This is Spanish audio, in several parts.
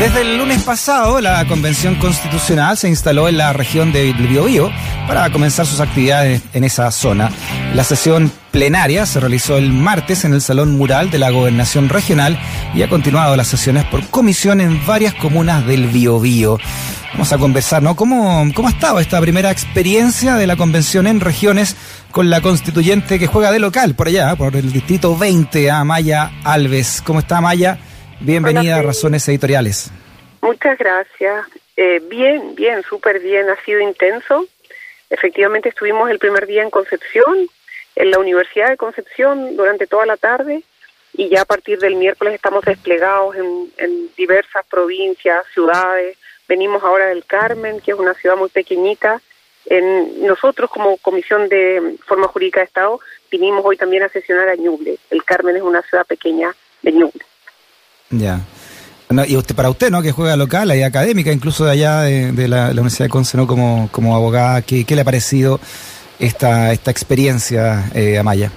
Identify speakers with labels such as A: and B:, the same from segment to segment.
A: Desde el lunes pasado, la Convención Constitucional se instaló en la región de Biobío para comenzar sus actividades en esa zona. La sesión plenaria se realizó el martes en el Salón Mural de la Gobernación Regional y ha continuado las sesiones por comisión en varias comunas del Biobío. Vamos a conversar, ¿no? ¿Cómo, ¿Cómo ha estado esta primera experiencia de la convención en regiones con la constituyente que juega de local por allá, por el distrito 20, a Maya Alves? ¿Cómo está Maya? Bienvenida a Razones Editoriales.
B: Muchas gracias. Eh, bien, bien, súper bien. Ha sido intenso. Efectivamente estuvimos el primer día en Concepción, en la Universidad de Concepción, durante toda la tarde y ya a partir del miércoles estamos desplegados en, en diversas provincias, ciudades. Venimos ahora del Carmen, que es una ciudad muy pequeñita. En, nosotros como Comisión de Forma Jurídica de Estado vinimos hoy también a sesionar a Ñuble. El Carmen es una ciudad pequeña de Ñuble.
A: Ya. y usted, para usted, ¿no? Que juega local y académica, incluso de allá de, la, Universidad de Conce, ¿no? Como, como abogada, ¿qué, le ha parecido esta, esta experiencia, eh, Amaya?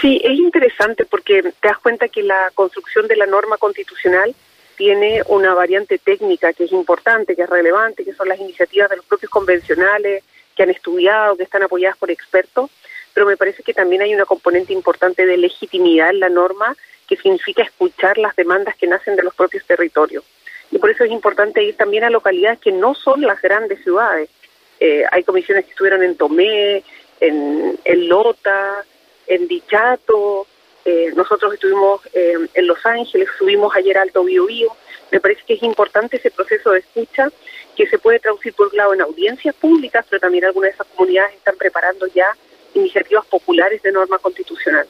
B: Sí, es interesante porque te das cuenta que la construcción de la norma constitucional tiene una variante técnica que es importante, que es relevante, que son las iniciativas de los propios convencionales que han estudiado, que están apoyadas por expertos, pero me parece que también hay una componente importante de legitimidad en la norma que significa escuchar las demandas que nacen de los propios territorios. Y por eso es importante ir también a localidades que no son las grandes ciudades. Eh, hay comisiones que estuvieron en Tomé, en, Lota, en Dichato, eh, nosotros estuvimos eh, en Los Ángeles, subimos ayer a Alto Bio, Bio. Me parece que es importante ese proceso de escucha que se puede traducir por un lado en audiencias públicas, pero también algunas de esas comunidades están preparando ya iniciativas populares de norma constitucional.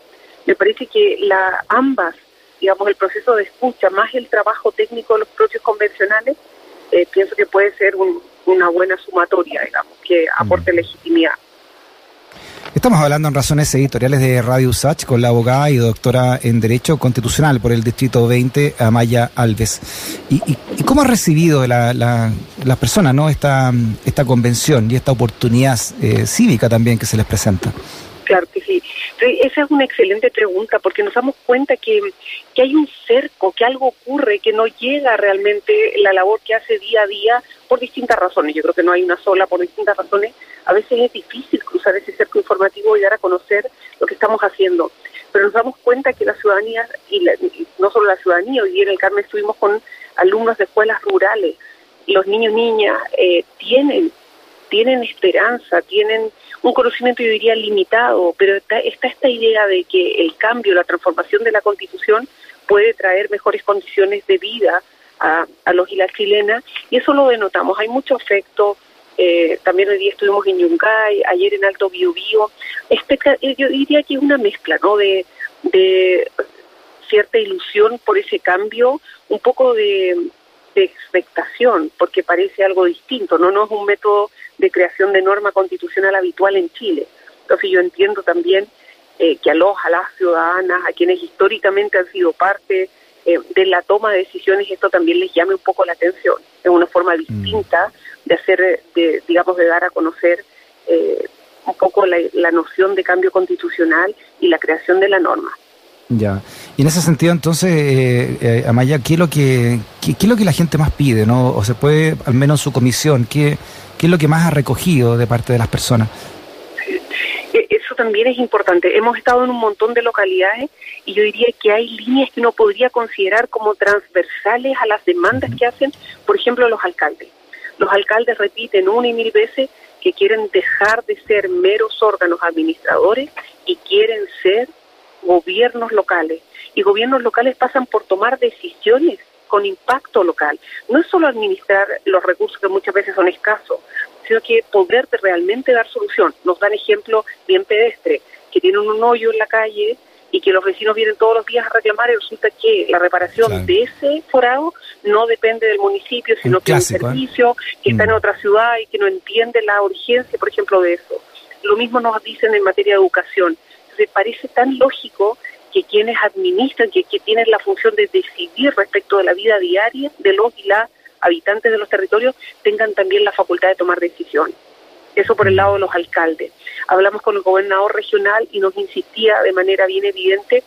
B: Me parece que la ambas, digamos, el proceso de escucha más el trabajo técnico de los propios convencionales, eh, pienso que puede ser una buena sumatoria, digamos, que aporte mm. legitimidad.
A: Estamos hablando en razones editoriales de Radio USACH con la abogada y doctora en Derecho Constitucional por el Distrito 20, Amaya Alves. ¿Y, cómo ha recibido la, la, las personas ¿no? esta, esta convención y esta oportunidad eh, cívica también que se les presenta?
B: Claro que sí. Esa es una excelente pregunta porque nos damos cuenta que, que hay un cerco, que algo ocurre, que no llega realmente la labor que hace día a día por distintas razones. Yo creo que no hay una sola, por distintas razones. A veces es difícil cruzar ese cerco informativo y dar a conocer lo que estamos haciendo. Pero nos damos cuenta que la ciudadanía, y, no solo la ciudadanía, hoy en el Carmen estuvimos con alumnos de escuelas rurales, los niños niñas eh, tienen, tienen esperanza, tienen un conocimiento, yo diría, limitado, pero está, esta idea de que el cambio, la transformación de la Constitución puede traer mejores condiciones de vida a, los y las chilenas, y eso lo denotamos. Hay mucho afecto. Eh, también hoy día estuvimos en Yungay, ayer en Alto Biobío. Eh, yo diría que es una mezcla, ¿no? De, de cierta ilusión por ese cambio, un poco de, de expectación, porque parece algo distinto, no, no es un método de creación de norma constitucional habitual en Chile. Entonces yo entiendo también eh, que a los, a las ciudadanas, a quienes históricamente han sido parte eh, de la toma de decisiones, esto también les llame un poco la atención. Es una forma mm. distinta de hacer, de, digamos, de dar a conocer eh, un poco la, la noción de cambio constitucional y la creación de la norma.
A: Ya. Y en ese sentido, entonces, eh, eh, Amaya, ¿qué es, lo que, qué, es lo que la gente más pide, no? O se puede, al menos su comisión, ¿qué, qué es lo que más ha recogido de parte de las personas?
B: E, eso también es importante. Hemos estado en un montón de localidades y yo diría que hay líneas que uno podría considerar como transversales a las demandas que hacen, por ejemplo, los alcaldes. Los alcaldes repiten una y mil veces que quieren dejar de ser meros órganos administradores y quieren ser gobiernos locales. Y gobiernos locales pasan por tomar decisiones con impacto local. No es solo administrar los recursos que muchas veces son escasos, sino que poder realmente dar solución. Nos dan ejemplo bien pedestre, que tienen un hoyo en la calle y que los vecinos vienen todos los días a reclamar y resulta que la reparación de ese forado no depende del municipio, sino que es un ¿eh? servicio que está en mm. otra ciudad y que no entiende la urgencia, por ejemplo, de eso. Lo mismo nos dicen en materia de educación parece tan lógico que quienes administran, que, tienen la función de decidir respecto de la vida diaria de los y las habitantes de los territorios, tengan también la facultad de tomar decisiones. Eso por el lado de los alcaldes. Hablamos con el gobernador regional y nos insistía de manera bien evidente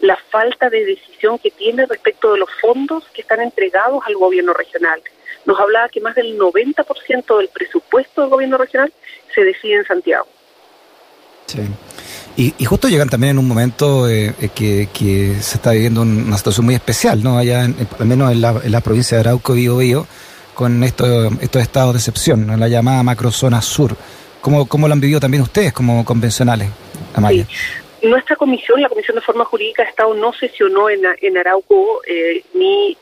B: la falta de decisión que tiene respecto de los fondos que están entregados al gobierno regional. Nos hablaba que más del 90% del presupuesto del gobierno regional se decide en Santiago.
A: Sí. Y, justo llegan también en un momento eh, eh, que, se está viviendo una situación muy especial, ¿no? Allá, al menos en la, provincia de Arauco, Bío Bío, con esto, estos estados de excepción, en la llamada macrozona sur. ¿Cómo, ¿Cómo lo han vivido también ustedes como convencionales, Amaya?
B: Nuestra comisión, la Comisión de Forma Jurídica Estado, no sesionó en, en Arauco eh, ni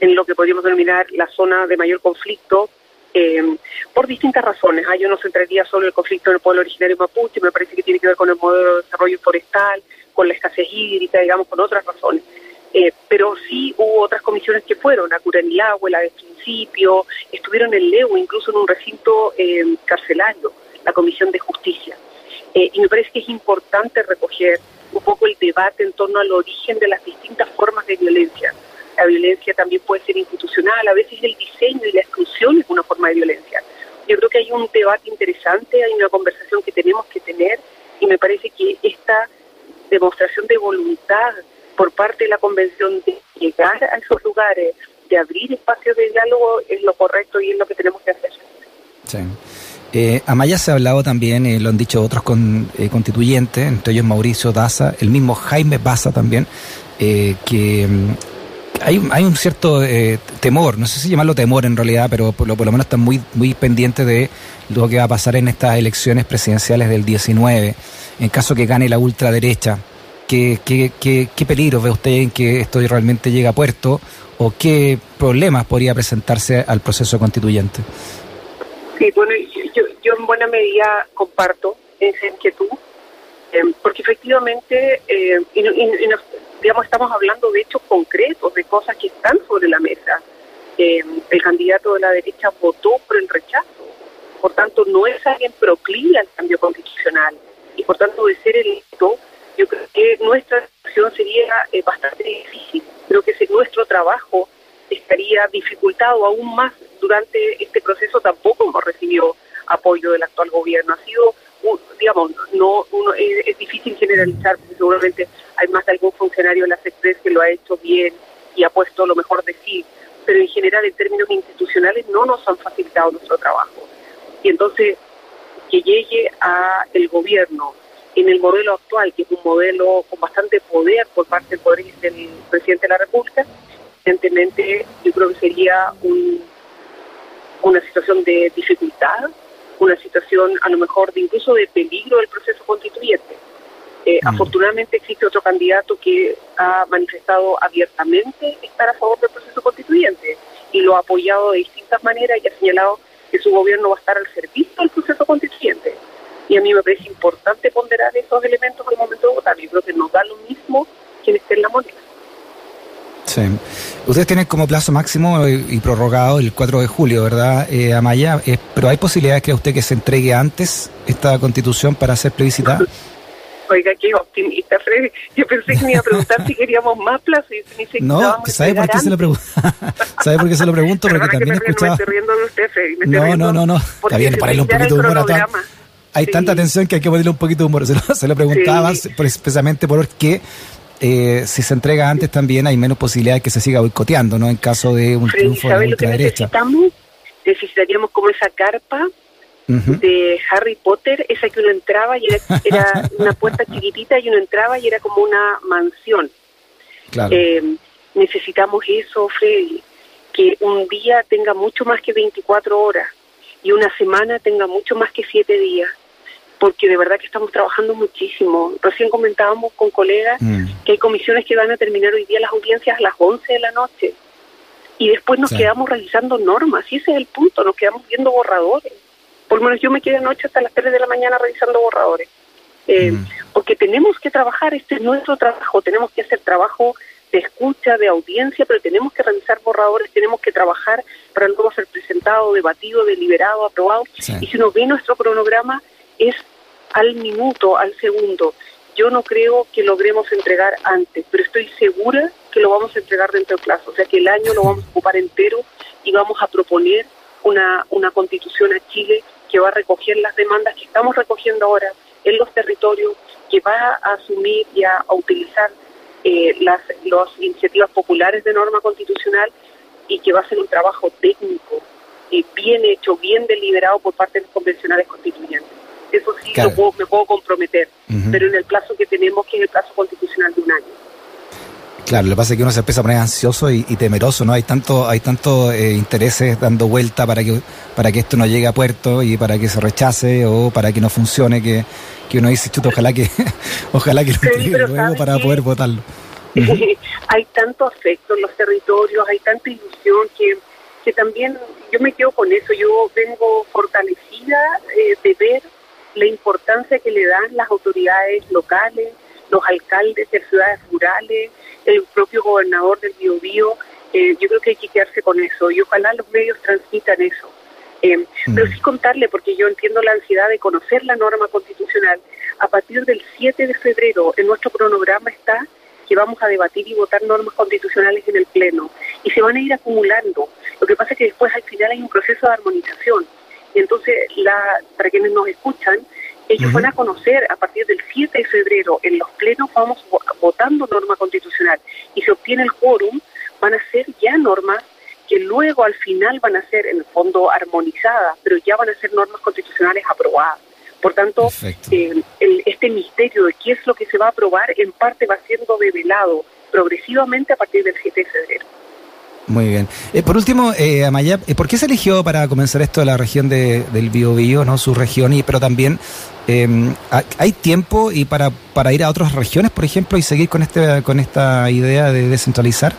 B: en lo que podríamos denominar la zona de mayor conflicto eh, por distintas razones. Yo no centraría solo el conflicto del pueblo originario mapuche, me parece que tiene que ver con el modelo de desarrollo forestal, con la escasez hídrica, digamos, con otras razones. Eh, pero sí hubo otras comisiones que fueron, a Curanilagüe, la de principio, estuvieron en Leo, incluso en un recinto eh, carcelario, la Comisión de Justicia. Eh, y me parece que es importante recoger un poco el debate en torno al origen de las distintas formas de violencia la violencia también puede ser institucional, a veces el diseño y la exclusión es una forma de violencia. Yo creo que hay un debate interesante, hay una conversación que tenemos que tener y me parece que esta demostración de voluntad por parte de la Convención de llegar a esos lugares, de abrir espacios de diálogo, es lo correcto y es lo que tenemos que hacer.
A: Sí. Eh, Amaya se ha hablado también, eh, lo han dicho otros con, eh, constituyentes, entre ellos Mauricio Daza, el mismo Jaime Baza también, que mm, hay, hay un cierto eh, temor, no sé si llamarlo temor en realidad, pero por lo, por lo menos están muy, muy pendientes de lo que va a pasar en estas elecciones presidenciales del 19, en caso que gane la ultraderecha. ¿Qué, qué, qué, qué peligro ve usted en que esto realmente llegue a puerto o qué problemas podría presentarse al proceso constituyente?
B: Sí, bueno, yo, yo en buena medida comparto esa inquietud, eh, porque efectivamente, eh, y, y, digamos, estamos hablando de hechos concretos, de cosas que están sobre la mesa. Eh, el candidato de la derecha votó por el rechazo, por tanto no es alguien proclive al cambio constitucional y por tanto de ser electo, yo creo que nuestra situación sería eh, bastante difícil. Creo que nuestro trabajo estaría dificultado aún más durante este proceso, tampoco hemos recibido apoyo del actual gobierno. Ha sido digamos, no uno, es, difícil generalizar porque seguramente hay más de algún funcionario de la SECRES que lo ha hecho bien y ha puesto lo mejor de sí, pero en general en términos institucionales no nos han facilitado nuestro trabajo. Y entonces que llegue a el gobierno en el modelo actual, que es un modelo con bastante poder por parte del poder presidente de la República, evidentemente yo creo que sería un, una situación de dificultad una situación a lo mejor de incluso de peligro del proceso constituyente. Eh, mm. Afortunadamente existe otro candidato que ha manifestado abiertamente estar a favor del proceso constituyente y lo ha apoyado de distintas maneras y ha señalado que su gobierno va a estar al servicio del proceso constituyente. Y a mí me parece importante ponderar esos elementos al momento de votar. Yo creo que nos da lo mismo quien esté en la moneda.
A: Sí. Ustedes tienen como plazo máximo y prorrogado el 4 de julio, ¿verdad, eh, Amaya? Eh, pero ¿hay posibilidades que usted que se entregue antes esta constitución para ser plebiscitada?
B: Oiga, qué optimista, Freddy. Yo pensé que me iba a preguntar si queríamos más plazo y ni siquiera
A: No, ¿sabe por qué se lo pregunto? ¿Sabe por qué se lo pregunto? Porque también he escuchado...
B: Me riendo de usted, Freddy.
A: no, no, no, no. Está bien, ponerle un poquito de humor a todo. Hay tanta tensión que hay que ponerle un poquito de humor. Se lo, se lo preguntaba sí. precisamente porque eh, si se entrega antes también hay menos posibilidades de que se siga boicoteando, ¿no? En caso de un triunfo de ultraderecha.
B: Necesitamos? necesitaríamos como esa carpa de Harry Potter, esa que uno entraba y era, una puerta chiquitita y uno entraba y era como una mansión. Eh, necesitamos eso, Freddy, que un día tenga mucho más que 24 horas y una semana tenga mucho más que 7 días porque de verdad que estamos trabajando muchísimo. Recién comentábamos con colegas mm. que hay comisiones que van a terminar hoy día las audiencias a las 11 de la noche y después nos quedamos realizando normas y ese es el punto, nos quedamos viendo borradores. Por lo menos yo me quedé anoche hasta las 3 de la mañana revisando borradores. Eh, mm. Porque tenemos que trabajar, este es nuestro trabajo, tenemos que hacer trabajo de escucha, de audiencia, pero tenemos que revisar borradores, tenemos que trabajar para luego ser presentado, debatido, deliberado, aprobado. Y si uno ve nuestro cronograma, es al minuto, al segundo. Yo no creo que logremos entregar antes, pero estoy segura que lo vamos a entregar dentro del plazo. O sea que el año lo vamos a ocupar entero y vamos a proponer una, una constitución a Chile que va a recoger las demandas que estamos recogiendo ahora en los territorios, que va a asumir y a, utilizar eh, las, las iniciativas populares de norma constitucional y que va a ser un trabajo técnico, eh, bien hecho, bien deliberado por parte de los convencionales constituyentes. Eso sí lo puedo, me puedo comprometer, pero en el plazo que tenemos, que es el plazo constitucional de un año.
A: Claro, lo que pasa es que uno se empieza a poner ansioso y, temeroso, ¿no? Hay tanto, hay tanto eh, intereses dando vuelta para que, para que esto no llegue a puerto y para que se rechace o para que no funcione que, que uno dice, chuto, ojalá que, ojalá que lo luego para poder votarlo.
B: hay tanto afecto en los territorios, hay tanta ilusión que, que también yo me quedo con eso, yo vengo fortalecida eh, de ver la importancia que le dan las autoridades locales, los alcaldes de ciudades rurales, el propio gobernador del Biobío, eh, yo creo que hay que quedarse con eso y ojalá los medios transmitan eso. Eh, pero mm. sí contarle, porque yo entiendo la ansiedad de conocer la norma constitucional. A partir del 7 de febrero, en nuestro cronograma está que vamos a debatir y votar normas constitucionales en el Pleno. Y se van a ir acumulando. Lo que pasa es que después al final hay un proceso de armonización. Entonces, la, para quienes nos escuchan, ellos van a conocer a partir del 7 de febrero en los plenos vamos votando norma constitucional y se obtiene el quórum, van a ser ya normas que luego al final van a ser en el fondo armonizadas, pero ya van a ser normas constitucionales aprobadas. Por tanto, eh, este misterio de qué es lo que se va a aprobar en parte va siendo develado progresivamente a partir del 7 de febrero.
A: Muy bien. Eh, por último, eh, Amaya, eh, ¿por qué se eligió para comenzar esto de la región de, del Biobío, no su región, y pero también em, hay tiempo y para, para ir a otras regiones, por ejemplo, y seguir con este con esta idea de descentralizar?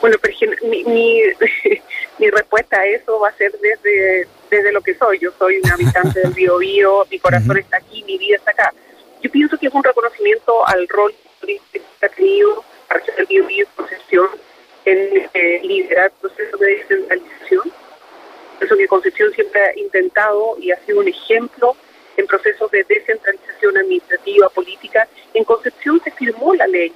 B: Bueno, mi, mi, respuesta a eso va a ser desde, desde lo que soy. Yo soy un habitante del Biobío, mi corazón está aquí, mi vida está acá. Yo pienso que es un reconocimiento al rol que ha tenido la región del Biobío Concepción en eh, liderar procesos de descentralización. Eso que Concepción siempre ha intentado y ha sido un ejemplo en procesos de descentralización administrativa, política. En Concepción se firmó la ley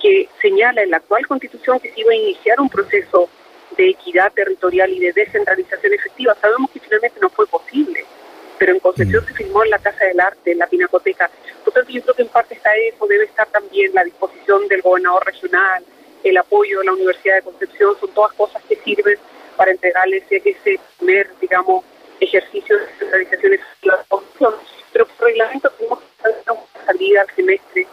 B: que señala en la actual constitución que se iba a iniciar un proceso de equidad territorial y de descentralización efectiva. Sabemos que finalmente no fue posible, pero en Concepción mm. se firmó en la Casa del Arte, en la Pinacoteca. Por tanto, yo creo que en parte está eso, debe estar también la disposición del gobernador regional, el apoyo de la Universidad de Concepción, son todas cosas que sirven para entregarles ese primer, digamos, ejercicio de descentralización efectiva de la Pero por reglamento tenemos una salida al semestre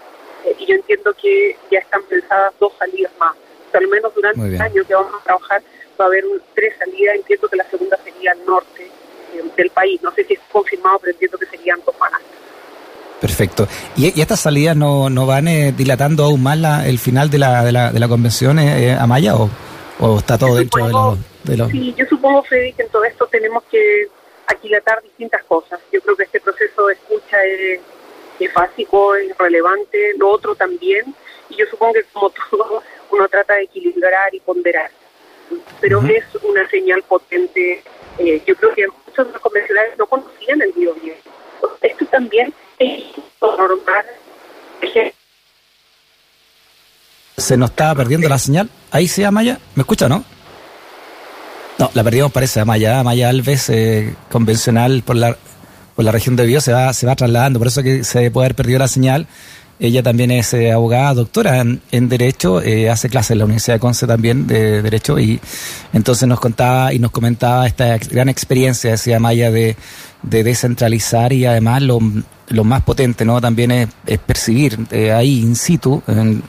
B: eh, y yo entiendo que ya están pensadas dos salidas más. al menos durante el año que vamos a trabajar va a haber tres salidas. Entiendo que la segunda sería al norte eh, del país. No sé si es confirmado, pero entiendo que serían dos más.
A: Perfecto. ¿Y, estas salidas no, no van eh, dilatando aún más la, el final de la, de la, de la convención, eh, Amaya, o, o está todo dentro de
B: los, Sí, yo supongo, Freddy, que en todo esto tenemos que aquilatar distintas cosas. Yo creo que este proceso de escucha es, es básico, es relevante, lo otro también, y yo supongo que como todo, uno trata de equilibrar y ponderar. Pero es una señal potente. Eh, yo creo que muchos de los convencionales no conocían el bio Esto también
A: se nos está perdiendo la señal. Ahí se Amaya. ¿Me escucha, no? No, la perdimos, parece. Amaya, Amaya Alves, eh, convencional por la, por la región de Bio, se va, se va trasladando. Por eso que se puede haber perdido la señal. Ella también es eh, abogada, doctora en, Derecho, eh, hace clases en la Universidad de Conce también de Derecho y entonces nos contaba y nos comentaba esta gran experiencia, decía Maya, de, de descentralizar y además lo, lo más potente no también es, percibir eh, ahí in situ el,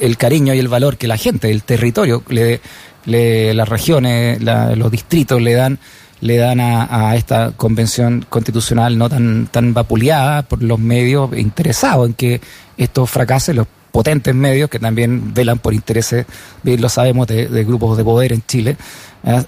A: el, cariño y el valor que la gente, el territorio, le, le las regiones, los distritos le dan le dan a, esta convención constitucional no tan, tan vapuleada por los medios interesados en que esto fracase, los potentes medios que también velan por intereses, lo sabemos, de, grupos de poder en Chile.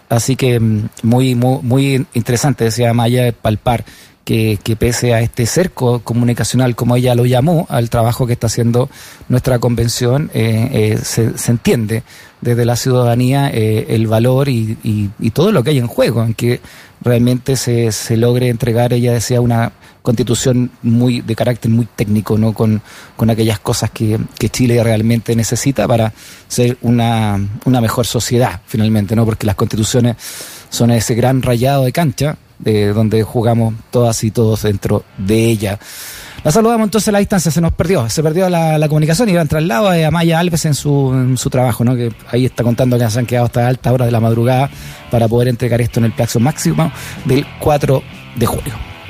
A: Así que mm, muy, muy, muy interesante, decía Maya, palpar que, pese a este cerco comunicacional, como ella lo llamó, al trabajo que está haciendo nuestra convención, eh, eh, se, se, entiende desde la ciudadanía eh, el valor y, y, todo lo que hay en juego, en que realmente se, se logre entregar, ella decía, una constitución muy de carácter muy técnico, ¿no? con, con aquellas cosas que, que Chile realmente necesita para ser una, una mejor sociedad, finalmente, ¿no? porque las constituciones son ese gran rayado de cancha de donde jugamos todas y todos dentro de ella. La saludamos entonces a la distancia, se nos perdió, se perdió la, la comunicación y traslado a Maya Alves en su, en su trabajo, ¿no? Que ahí está contando que se han quedado hasta alta hora de la madrugada para poder entregar esto en el plazo máximo del 4 de julio.